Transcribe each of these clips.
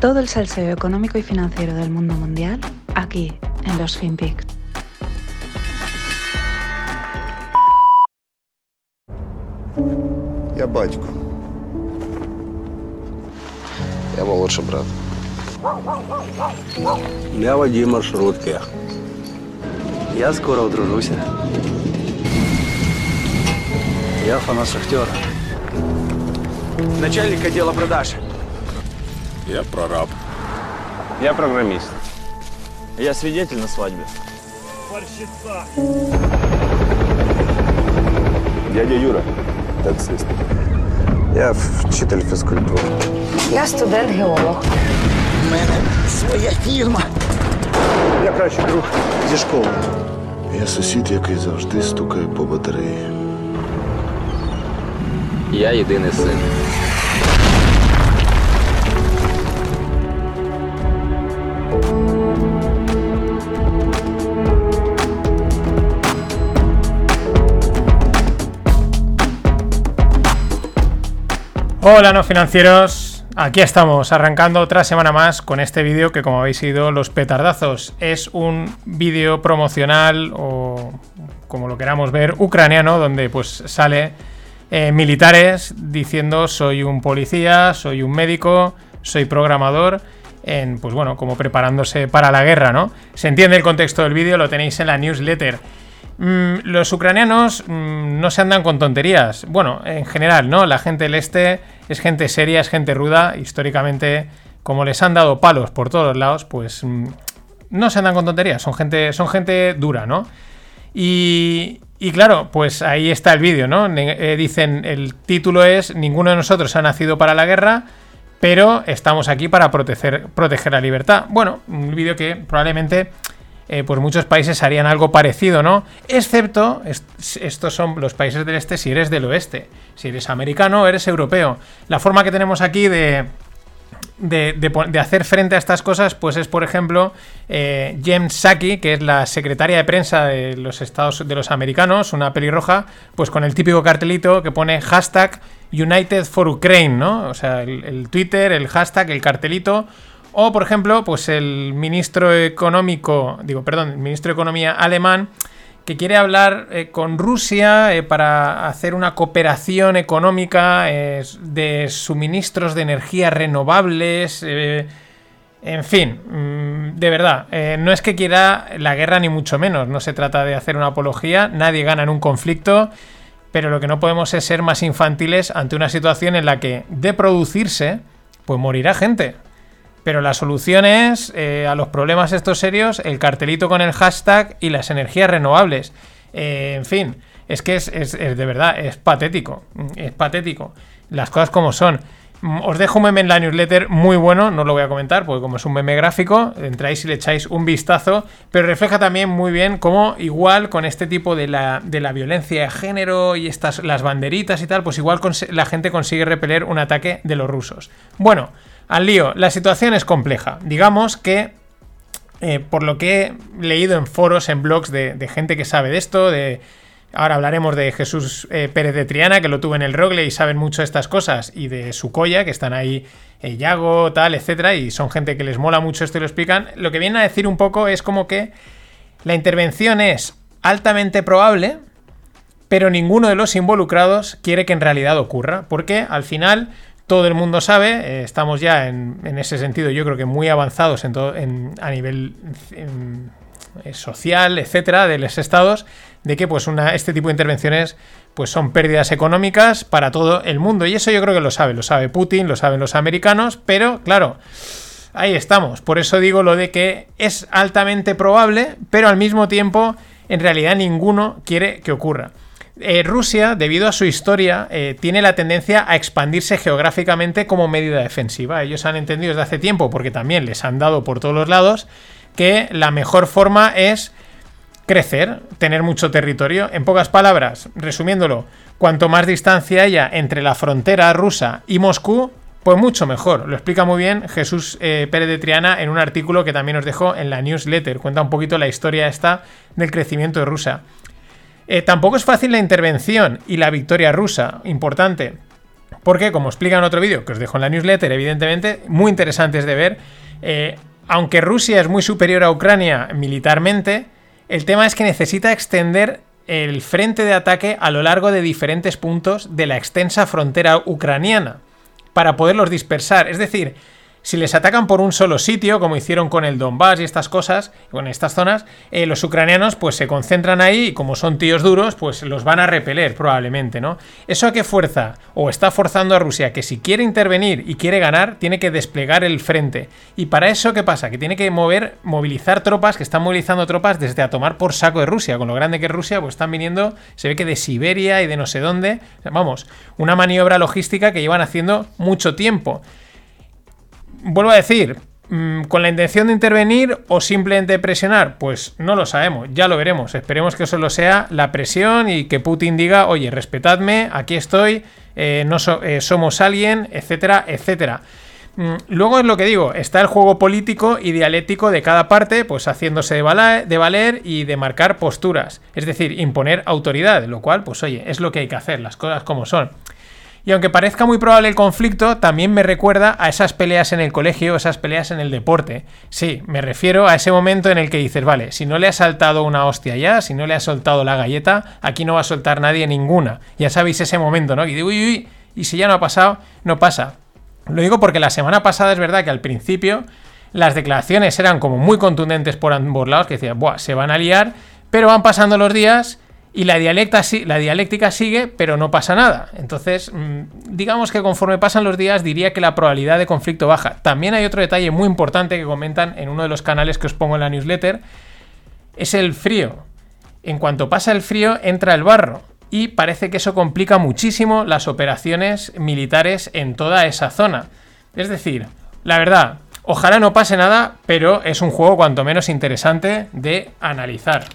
Todo el salseo económico y financiero del mundo mundial aquí en los FinPix. Я батько. Я молодший брат. Я водій маршрутки. Я скоро одружуся. Я фанат шахтера. Начальник отдела продаж. Я прораб. Я программист. Я свидетель на свадьбе. Дядя Юра, таксист. Я вчитель фізкультури. Я студент-геолог. У мене своя фірма. Я кращий друг зі школи. Я сусід, який завжди стукає по батареї. Я єдиний син. Hola no financieros, aquí estamos arrancando otra semana más con este vídeo que como habéis ido los petardazos es un vídeo promocional o como lo queramos ver ucraniano donde pues sale eh, militares diciendo soy un policía, soy un médico, soy programador en pues bueno como preparándose para la guerra, ¿no? Se entiende el contexto del vídeo, lo tenéis en la newsletter. Mm, los ucranianos mm, no se andan con tonterías. Bueno, en general, ¿no? La gente del este es gente seria, es gente ruda. Históricamente, como les han dado palos por todos lados, pues mm, no se andan con tonterías. Son gente, son gente dura, ¿no? Y, y claro, pues ahí está el vídeo, ¿no? Eh, dicen, el título es Ninguno de nosotros ha nacido para la guerra, pero estamos aquí para proteger la libertad. Bueno, un vídeo que probablemente eh, pues muchos países harían algo parecido, ¿no? Excepto, est- estos son los países del este si eres del oeste. Si eres americano, eres europeo. La forma que tenemos aquí de, de, de hacer frente a estas cosas, pues es, por ejemplo, eh, Jem Psaki, que es la secretaria de prensa de los Estados de los americanos, una pelirroja, pues con el típico cartelito que pone hashtag United for Ukraine, ¿no? O sea, el Twitter, el hashtag, el cartelito. O, por ejemplo, pues el ministro económico, digo, perdón, el ministro de Economía alemán, que quiere hablar eh, con Rusia eh, para hacer una cooperación económica eh, de suministros de energías renovables. en fin, mm, de verdad, no es que quiera la guerra ni mucho menos, no se trata de hacer una apología, nadie gana en un conflicto, pero lo que no podemos es ser más infantiles ante una situación en la que de producirse, pues morirá gente. Pero la solución es eh, a los problemas estos serios, el cartelito con el hashtag y las energías renovables. Eh, en fin, es que es, es- de verdad, es patético. Es patético. Las cosas como son. Mm, Os dejo un meme en la newsletter muy bueno, no lo voy a comentar porque como es un meme gráfico, entráis y le echáis un vistazo, pero refleja también muy bien cómo igual con este tipo de la, de la violencia de género y estas las banderitas y tal, pues igual la gente consigue repeler un ataque de los rusos. Bueno, al lío, la situación es compleja. Digamos que eh, por lo que he leído en foros, en blogs de, gente que sabe de esto, de ahora hablaremos de Jesús eh, Pérez de Triana, que lo tuvo en el Rogle y saben mucho estas cosas, y de Sucoya, que están ahí, eh, Yago, tal, etcétera, y son gente que les mola mucho esto y lo explican. Lo que vienen a decir un poco es como que la intervención es altamente probable, pero ninguno de los involucrados quiere que en realidad ocurra, porque al final todo el mundo sabe, eh, estamos ya en, ese sentido yo creo que muy avanzados a nivel eh, social, etcétera, de los estados, de que pues este tipo de intervenciones pues son pérdidas económicas para todo el mundo, y eso yo creo que lo sabe, lo sabe Putin, lo saben los americanos, pero claro, Ahí estamos. Por eso digo lo de que es altamente probable, pero al mismo tiempo, en realidad ninguno quiere que ocurra. Eh, Rusia, debido a su historia, eh, tiene la tendencia a expandirse geográficamente como medida defensiva. Ellos han entendido desde hace tiempo, porque también les han dado por todos los lados, que la mejor forma es crecer, tener mucho territorio. En pocas palabras, resumiéndolo, cuanto más distancia haya entre la frontera rusa y Moscú, pues mucho mejor. Lo explica muy bien Jesús eh, Pérez de Triana en un artículo que también os dejo en la newsletter. Cuenta un poquito la historia esta del crecimiento de Rusia. Eh, tampoco es fácil la intervención y la victoria rusa, importante. Porque, como explica en otro vídeo que os dejo en la newsletter, evidentemente, muy interesantes de ver, eh, aunque Rusia es muy superior a Ucrania militarmente, el tema es que necesita extender el frente de ataque a lo largo de diferentes puntos de la extensa frontera ucraniana para poderlos dispersar. Es decir, si les atacan por un solo sitio, como hicieron con el Donbass y estas cosas, con estas zonas, eh, los ucranianos pues se concentran ahí y como son tíos duros, pues los van a repeler probablemente, ¿no? ¿Eso a qué fuerza? O está forzando a Rusia que si quiere intervenir y quiere ganar, tiene que desplegar el frente. Y para eso, ¿qué pasa? Que tiene que mover, movilizar tropas, que están movilizando tropas desde a tomar por saco de Rusia. Con lo grande que es Rusia, pues están viniendo, se ve que de Siberia y de no sé dónde. Vamos, una maniobra logística que llevan haciendo mucho tiempo vuelvo a decir, mm, ¿Con la intención de intervenir o simplemente presionar? Pues no lo sabemos, ya lo veremos. Esperemos que eso lo sea la presión y que Putin diga, oye, respetadme, aquí estoy, eh, no eh, somos alguien, etcétera, etcétera. Mm, luego es lo que digo, está el juego político y dialéctico de cada parte, pues haciéndose de valer y de marcar posturas, es decir, imponer autoridad, lo cual, pues oye, es lo que hay que hacer, las cosas como son. Y aunque parezca muy probable el conflicto, también me recuerda a esas peleas en el colegio, esas peleas en el deporte. Sí, me refiero a ese momento en el que dices, vale, si no le ha saltado una hostia ya, si no le ha soltado la galleta, aquí no va a soltar nadie ninguna. Ya sabéis ese momento, ¿no? Y digo, uy, uy, y si ya no ha pasado, no pasa. Lo digo porque la semana pasada es verdad que al principio las declaraciones eran como muy contundentes por ambos lados, que decían, Buah, se van a liar, pero van pasando los días y la, dialéctica sigue, pero no pasa nada. Entonces, mm, digamos que conforme pasan los días, diría que la probabilidad de conflicto baja. También hay otro detalle muy importante que comentan en uno de los canales que os pongo en la newsletter, es el frío. En cuanto pasa el frío, entra el barro. Y parece que eso complica muchísimo las operaciones militares en toda esa zona. Es decir, la verdad, ojalá no pase nada, pero es un juego cuanto menos interesante de analizar.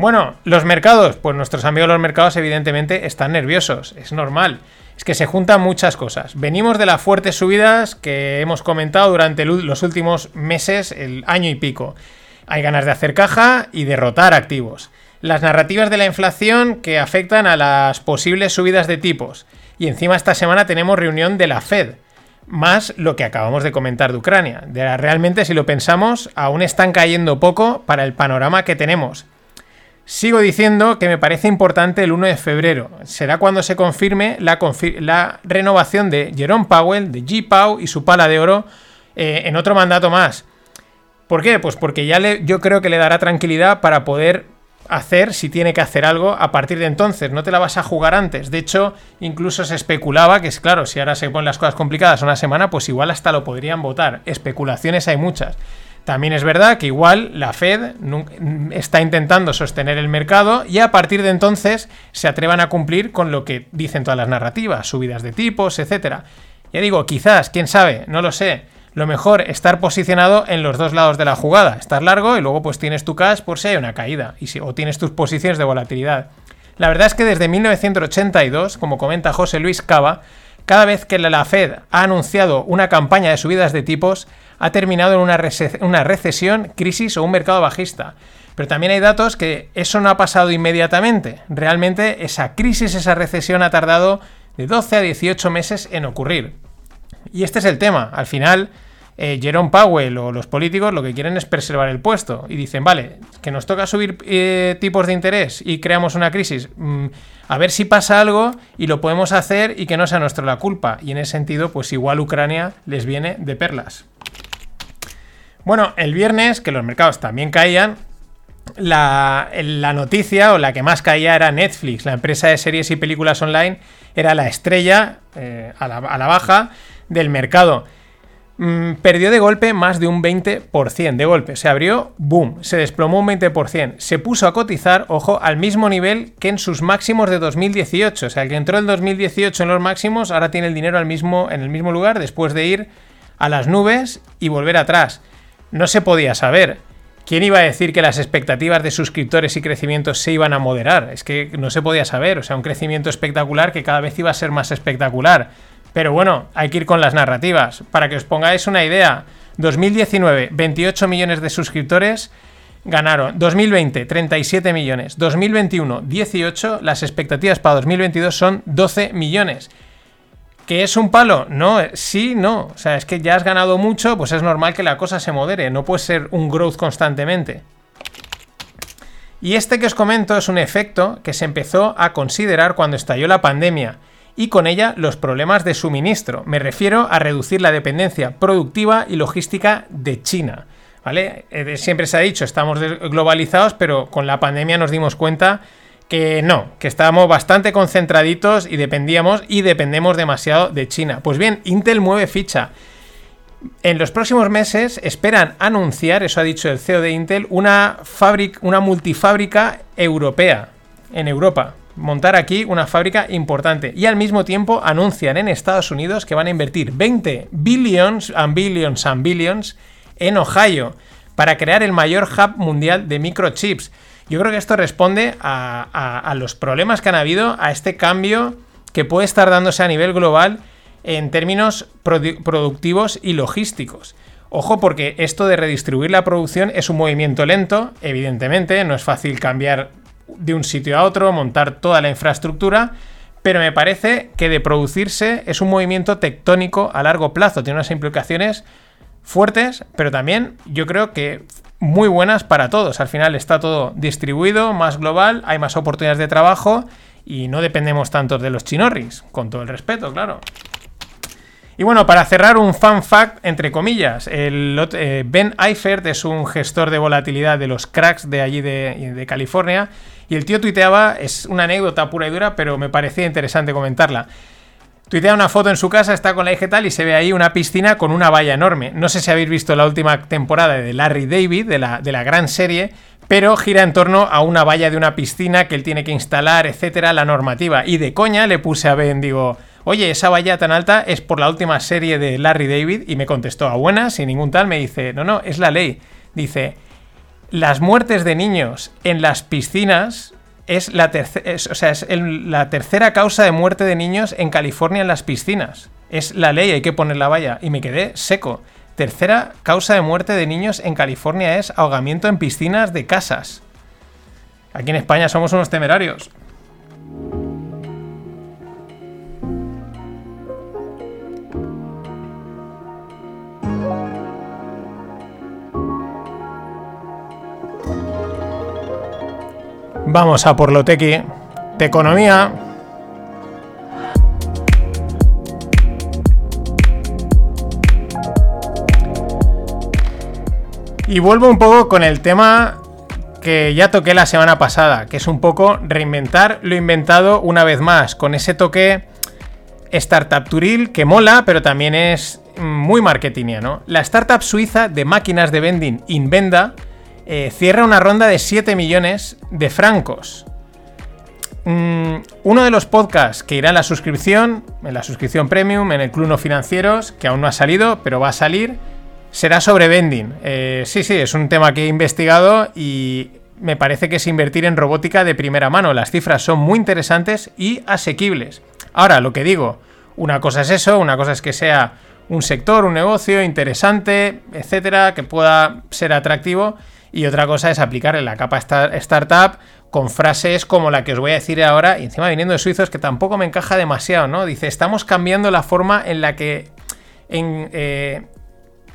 Bueno, los mercados, pues nuestros amigos los mercados evidentemente están nerviosos, es normal. Es que se juntan muchas cosas. Venimos de las fuertes subidas que hemos comentado durante los últimos meses, el año y pico. Hay ganas de hacer caja y derrotar activos. Las narrativas de la inflación que afectan a las posibles subidas de tipos. Y encima esta semana tenemos reunión de la Fed. Más lo que acabamos de comentar de Ucrania. De realmente, si lo pensamos, aún están cayendo poco para el panorama que tenemos. Sigo diciendo que me parece importante el 1 de febrero. Será cuando se confirme la, renovación de Jerome Powell, de G. Pau y su pala de oro eh, en otro mandato más. ¿Por qué? Pues porque ya yo creo que le dará tranquilidad para poder hacer, si tiene que hacer algo, a partir de entonces. No te la vas a jugar antes. De hecho, incluso se especulaba que es claro, si ahora se ponen las cosas complicadas una semana, pues igual hasta lo podrían votar. Especulaciones hay muchas. También es verdad que igual la Fed está intentando sostener el mercado y a partir de entonces se atrevan a cumplir con lo que dicen todas las narrativas, subidas de tipos, etc. Ya digo, quizás, quién sabe, no lo sé. Lo mejor estar posicionado en los dos lados de la jugada, estar largo y luego pues tienes tu cash por si hay una caída y si, o tienes tus posiciones de volatilidad. La verdad es que desde 1982, como comenta José Luis Cava, cada vez que la Fed ha anunciado una campaña de subidas de tipos, ha terminado en una, recesión, crisis o un mercado bajista. Pero también hay datos que eso no ha pasado inmediatamente. Realmente esa crisis, esa recesión ha tardado de 12 a 18 meses en ocurrir. Y este es el tema. Al final, eh, Jerome Powell o los políticos lo que quieren es preservar el puesto. Y dicen, vale, que nos toca subir eh, tipos de interés y creamos una crisis. Mm, a ver si pasa algo y lo podemos hacer y que no sea nuestra la culpa. Y en ese sentido, pues igual Ucrania les viene de perlas. Bueno, el viernes, que los mercados también caían, la, noticia o la que más caía era Netflix, la empresa de series y películas online, era la estrella eh, a, la, baja del mercado. Mm, perdió de golpe más de un 20% de golpe. Se abrió, boom, se desplomó un 20%. Se puso a cotizar, ojo, al mismo nivel que en sus máximos de 2018. O sea, el que entró en 2018 en los máximos, ahora tiene el dinero al mismo, en el mismo lugar después de ir a las nubes y volver atrás no se podía saber. ¿Quién iba a decir que las expectativas de suscriptores y crecimiento se iban a moderar? Es que no se podía saber, o sea, un crecimiento espectacular que cada vez iba a ser más espectacular. Pero bueno, hay que ir con las narrativas. Para que os pongáis una idea, 2019, 28 millones de suscriptores ganaron. 2020, 37 millones. 2021, 18. Las expectativas para 2022 son 12 millones. ¿Que es un palo? No, eh, sí, no. O sea, es que ya has ganado mucho, pues es normal que la cosa se modere. No puede ser un growth constantemente. Y este que os comento es un efecto que se empezó a considerar cuando estalló la pandemia y con ella los problemas de suministro. Me refiero a reducir la dependencia productiva y logística de China. ¿Vale? Eh, Siempre se ha dicho, estamos globalizados, pero con la pandemia nos dimos cuenta que no, que estábamos bastante concentraditos y dependíamos y dependemos demasiado de China. Pues bien, Intel mueve ficha. En los próximos meses esperan anunciar, eso ha dicho el CEO de Intel, una, una multifábrica europea en Europa. Montar aquí una fábrica importante. Y al mismo tiempo anuncian en Estados Unidos que van a invertir 20 billions and billions and billions en Ohio para crear el mayor hub mundial de microchips. Yo creo que esto responde a, los problemas que han habido, a este cambio que puede estar dándose a nivel global en términos produ- productivos y logísticos. Ojo porque esto de redistribuir la producción es un movimiento lento, evidentemente, no es fácil cambiar de un sitio a otro, montar toda la infraestructura, pero me parece que de producirse es un movimiento tectónico a largo plazo, tiene unas implicaciones fuertes, pero también yo creo que muy buenas para todos. Al final está todo distribuido, más global, hay más oportunidades de trabajo y no dependemos tanto de los chinorris, con todo el respeto, claro. Y bueno, para cerrar un fun fact, entre comillas, eh, Ben Eifert es un gestor de volatilidad de los cracks de allí de, de California y el tío tuiteaba, es una anécdota pura y dura, pero me parecía interesante comentarla. Tuitea una foto en su casa, está con la hija tal, y se ve ahí una piscina con una valla enorme. No sé si habéis visto la última temporada de Larry David, de la, de la gran serie, pero gira en torno a una valla de una piscina que él tiene que instalar, etcétera, la normativa. Y de coña le puse a Ben, digo, oye, esa valla tan alta es por la última serie de Larry David, y me contestó a buena, sin ningún tal, me dice, no, no, es la ley. Dice, las muertes de niños en las piscinas es la, o sea, es la tercera causa de muerte de niños en California en las piscinas. Es la ley, hay que poner la valla. Y me quedé seco. Tercera causa de muerte de niños en California es ahogamiento en piscinas de casas. Aquí en España somos unos temerarios. Vamos a por lo tequi. De economía. Y vuelvo un poco con el tema que ya toqué la semana pasada, que es un poco reinventar lo inventado una vez más, con ese toque startup turil que mola, pero también es muy marketingiano. La startup suiza de máquinas de vending Invenda eh, cierra una ronda de 7 millones de francos. Mm, uno de los podcasts que irá en la suscripción, en la suscripción premium, en el Club No Financieros, que aún no ha salido, pero va a salir, será sobre vending. Eh, sí, sí, es un tema que he investigado y me parece que es invertir en robótica de primera mano. Las cifras son muy interesantes y asequibles. Ahora, lo que digo, una cosa es eso, una cosa es que sea un sector, un negocio interesante, etcétera, que pueda ser atractivo. Y otra cosa es aplicar en la capa sta- startup con frases como la que os voy a decir ahora, y encima viniendo de suizos, que tampoco me encaja demasiado, ¿no? Dice, estamos cambiando la forma en la que en, eh,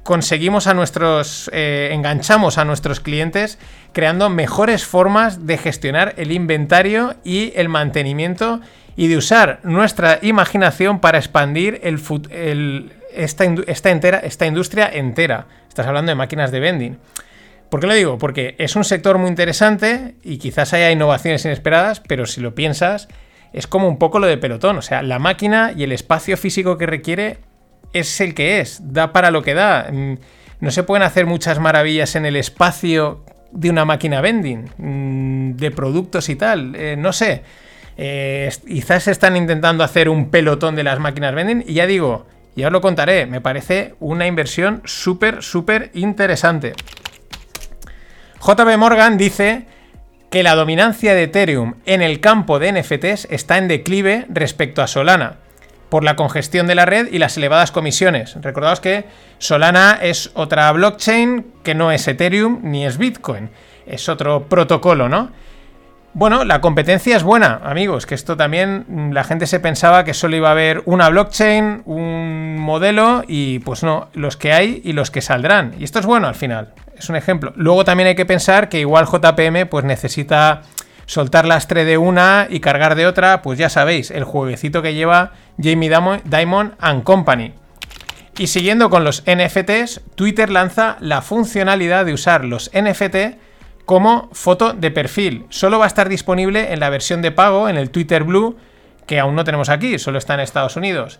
conseguimos a nuestros, eh, enganchamos a nuestros clientes creando mejores formas de gestionar el inventario y el mantenimiento y de usar nuestra imaginación para expandir el, el- esta, esta entera, esta industria entera. Estás hablando de máquinas de vending. ¿Por qué lo digo? Porque es un sector muy interesante y quizás haya innovaciones inesperadas, pero si lo piensas, es como un poco lo de pelotón. O sea, la máquina y el espacio físico que requiere es el que es, da para lo que da. Mm, No se pueden hacer muchas maravillas en el espacio de una máquina vending, mm, de productos y tal, eh, no sé. Eh, quizás están intentando hacer un pelotón de las máquinas vending y ya digo, ya os lo contaré, me parece una inversión súper, súper interesante. JB Morgan dice que la dominancia de Ethereum en el campo de NFTs está en declive respecto a Solana por la congestión de la red y las elevadas comisiones. Recordaos que Solana es otra blockchain que no es Ethereum ni es Bitcoin, es otro protocolo, ¿no? Bueno, la competencia es buena, amigos, que esto también mm, la gente se pensaba que solo iba a haber una blockchain, un modelo y pues no, los que hay y los que saldrán. Y esto es bueno al final, es un ejemplo. Luego también hay que pensar que igual JPM pues necesita soltar lastre de una y cargar de otra, pues ya sabéis, el jueguecito que lleva Jamie Dimon and Company. Y siguiendo con los NFTs, Twitter lanza la funcionalidad de usar los NFT como foto de perfil. Solo va a estar disponible en la versión de pago, en el Twitter Blue, que aún no tenemos aquí, solo está en Estados Unidos.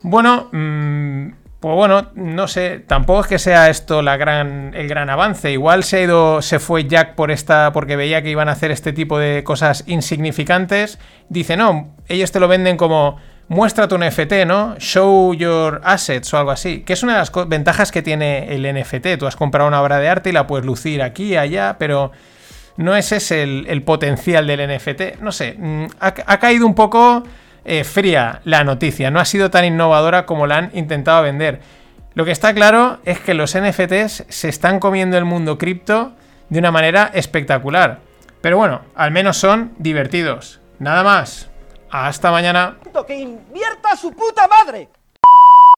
Bueno, mm, pues bueno, no sé, tampoco es que sea esto la gran, el gran avance. Igual se ha ido, se fue Jack por esta, porque veía que iban a hacer este tipo de cosas insignificantes. Dice, no, ellos te lo venden como muestra tu NFT, ¿no? Show your assets o algo así. Que es una de las ventajas que tiene el NFT. Tú has comprado una obra de arte y la puedes lucir aquí, allá, pero no ese es el, el potencial del NFT. No sé, mm, ha caído un poco eh, fría la noticia. No ha sido tan innovadora como la han intentado vender. Lo que está claro es que los NFTs se están comiendo el mundo cripto de una manera espectacular. Pero bueno, al menos son divertidos. Nada más. Hasta mañana. ¡Que invierta su puta madre!